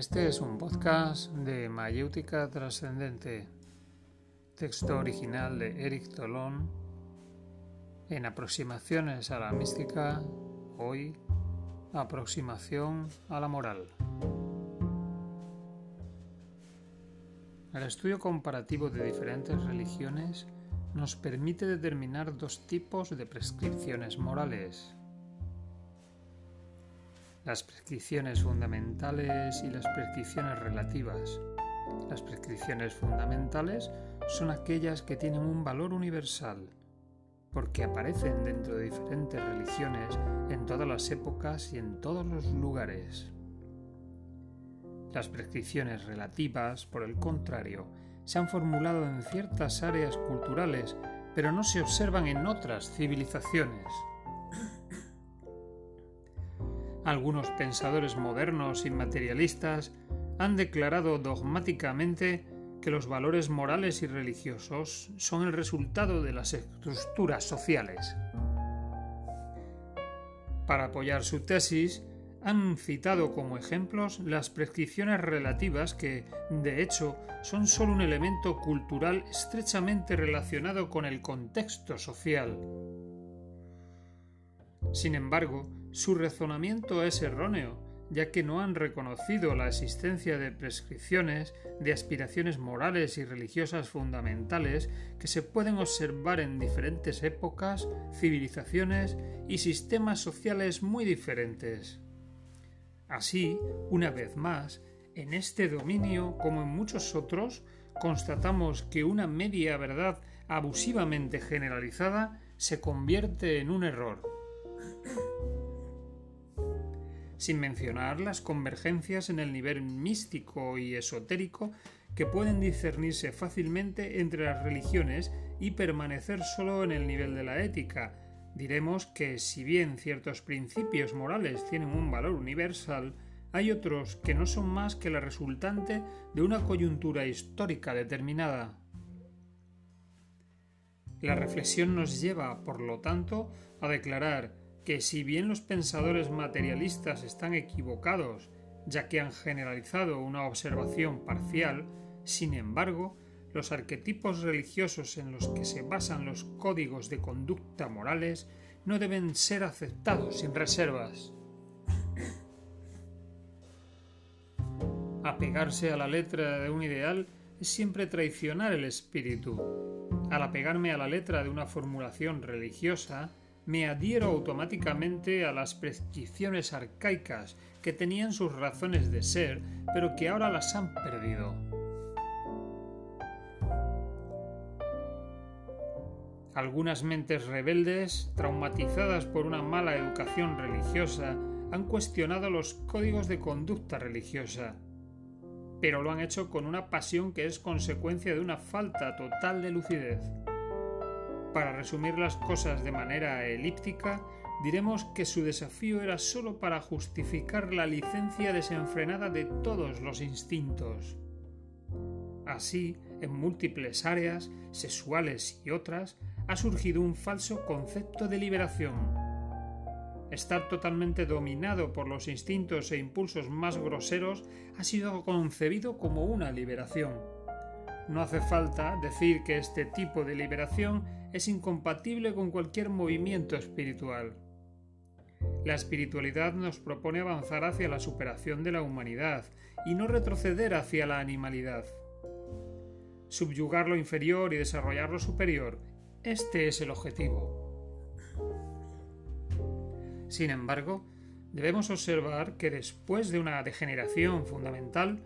Este es un podcast de Mayéutica Trascendente, texto original de Eric Tolón, en aproximaciones a la mística, hoy aproximación a la moral. El estudio comparativo de diferentes religiones nos permite determinar dos tipos de prescripciones morales las prescripciones fundamentales y las prescripciones relativas. Las prescripciones fundamentales son aquellas que tienen un valor universal, porque aparecen dentro de diferentes religiones en todas las épocas y en todos los lugares. Las prescripciones relativas, por el contrario, se han formulado en ciertas áreas culturales, pero no se observan en otras civilizaciones. Algunos pensadores modernos y materialistas han declarado dogmáticamente que los valores morales y religiosos son el resultado de las estructuras sociales. Para apoyar su tesis, han citado como ejemplos las prescripciones relativas que, de hecho, son sólo un elemento cultural estrechamente relacionado con el contexto social. Sin embargo, su razonamiento es erróneo, ya que no han reconocido la existencia de prescripciones, de aspiraciones morales y religiosas fundamentales que se pueden observar en diferentes épocas, civilizaciones y sistemas sociales muy diferentes. Así, una vez más, en este dominio, como en muchos otros, constatamos que una media verdad abusivamente generalizada se convierte en un error sin mencionar las convergencias en el nivel místico y esotérico que pueden discernirse fácilmente entre las religiones y permanecer solo en el nivel de la ética. Diremos que si bien ciertos principios morales tienen un valor universal, hay otros que no son más que la resultante de una coyuntura histórica determinada. La reflexión nos lleva, por lo tanto, a declarar que si bien los pensadores materialistas están equivocados, ya que han generalizado una observación parcial, sin embargo, los arquetipos religiosos en los que se basan los códigos de conducta morales no deben ser aceptados sin reservas. Apegarse a la letra de un ideal es siempre traicionar el espíritu. Al apegarme a la letra de una formulación religiosa, me adhiero automáticamente a las prescripciones arcaicas que tenían sus razones de ser, pero que ahora las han perdido. Algunas mentes rebeldes, traumatizadas por una mala educación religiosa, han cuestionado los códigos de conducta religiosa, pero lo han hecho con una pasión que es consecuencia de una falta total de lucidez. Para resumir las cosas de manera elíptica, diremos que su desafío era sólo para justificar la licencia desenfrenada de todos los instintos. Así, en múltiples áreas, sexuales y otras, ha surgido un falso concepto de liberación. Estar totalmente dominado por los instintos e impulsos más groseros ha sido concebido como una liberación. No hace falta decir que este tipo de liberación es incompatible con cualquier movimiento espiritual. La espiritualidad nos propone avanzar hacia la superación de la humanidad y no retroceder hacia la animalidad. Subyugar lo inferior y desarrollar lo superior, este es el objetivo. Sin embargo, debemos observar que después de una degeneración fundamental,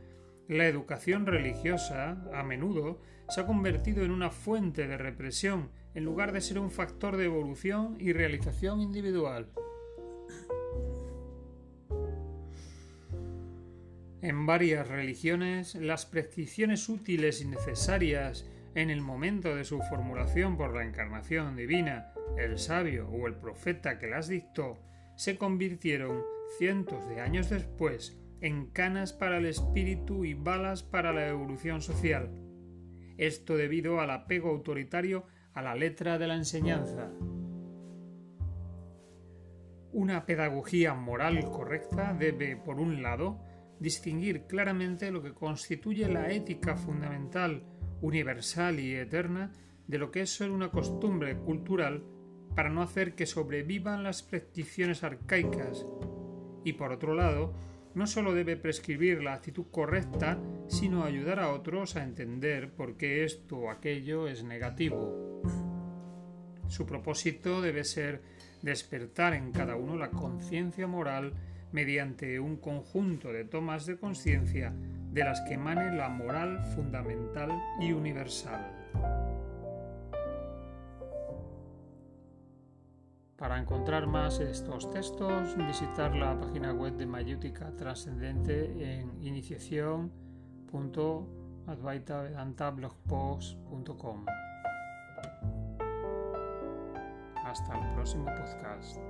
la educación religiosa, a menudo, se ha convertido en una fuente de represión en lugar de ser un factor de evolución y realización individual. En varias religiones, las prescripciones útiles y necesarias en el momento de su formulación por la encarnación divina, el sabio o el profeta que las dictó, se convirtieron cientos de años después en canas para el espíritu y balas para la evolución social. Esto debido al apego autoritario a la letra de la enseñanza. Una pedagogía moral correcta debe, por un lado, distinguir claramente lo que constituye la ética fundamental, universal y eterna de lo que es solo una costumbre cultural para no hacer que sobrevivan las prescripciones arcaicas y por otro lado, no solo debe prescribir la actitud correcta, sino ayudar a otros a entender por qué esto o aquello es negativo. Su propósito debe ser despertar en cada uno la conciencia moral mediante un conjunto de tomas de conciencia de las que emane la moral fundamental y universal. Para encontrar más estos textos, visitar la página web de Mayútica Trascendente en iniciación.advaitavedantablogpost.com. Hasta el próximo podcast.